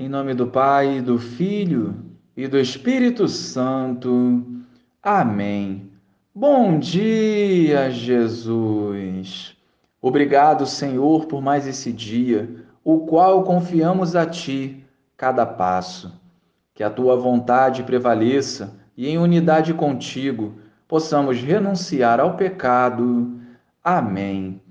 Em nome do Pai, do Filho e do Espírito Santo. Amém. Bom dia, Jesus. Obrigado, Senhor, por mais esse dia, o qual confiamos a Ti cada passo. Que a Tua vontade prevaleça e, em unidade contigo, possamos renunciar ao pecado. Amém.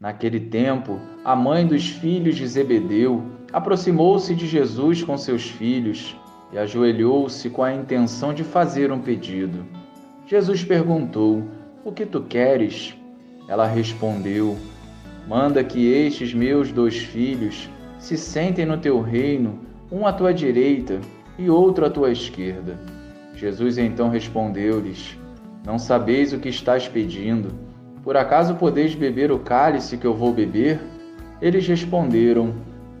Naquele tempo, a mãe dos filhos de Zebedeu aproximou-se de Jesus com seus filhos e ajoelhou-se com a intenção de fazer um pedido. Jesus perguntou: O que tu queres? Ela respondeu: Manda que estes meus dois filhos se sentem no teu reino, um à tua direita e outro à tua esquerda. Jesus então respondeu-lhes: Não sabeis o que estás pedindo. Por acaso podeis beber o cálice que eu vou beber? Eles responderam: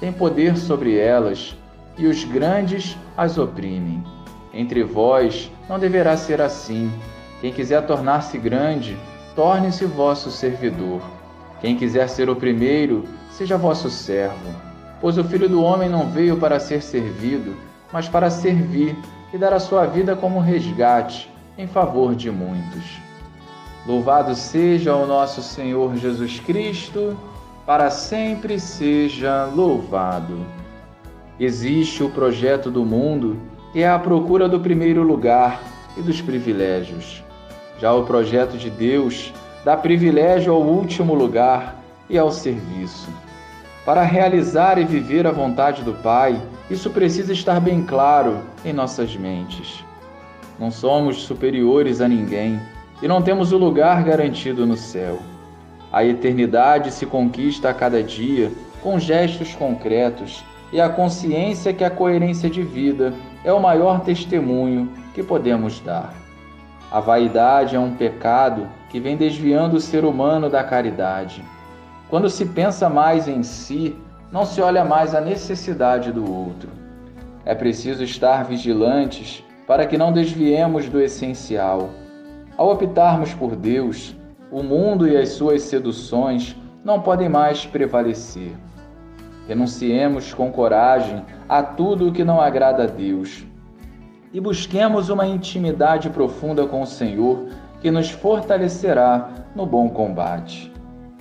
tem poder sobre elas, e os grandes as oprimem. Entre vós não deverá ser assim. Quem quiser tornar-se grande, torne-se vosso servidor. Quem quiser ser o primeiro, seja vosso servo. Pois o Filho do Homem não veio para ser servido, mas para servir e dar a sua vida como resgate em favor de muitos. Louvado seja o nosso Senhor Jesus Cristo para sempre seja louvado. Existe o projeto do mundo, que é a procura do primeiro lugar e dos privilégios. Já o projeto de Deus dá privilégio ao último lugar e ao serviço. Para realizar e viver a vontade do Pai, isso precisa estar bem claro em nossas mentes. Não somos superiores a ninguém e não temos o lugar garantido no céu. A eternidade se conquista a cada dia com gestos concretos e a consciência que a coerência de vida é o maior testemunho que podemos dar. A vaidade é um pecado que vem desviando o ser humano da caridade. Quando se pensa mais em si, não se olha mais a necessidade do outro. É preciso estar vigilantes para que não desviemos do essencial. Ao optarmos por Deus, o mundo e as suas seduções não podem mais prevalecer. Renunciemos com coragem a tudo o que não agrada a Deus e busquemos uma intimidade profunda com o Senhor que nos fortalecerá no bom combate.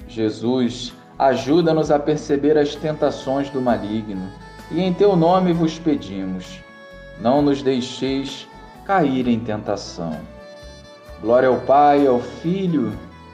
Jesus, ajuda-nos a perceber as tentações do maligno e em teu nome vos pedimos: não nos deixeis cair em tentação. Glória ao Pai, ao Filho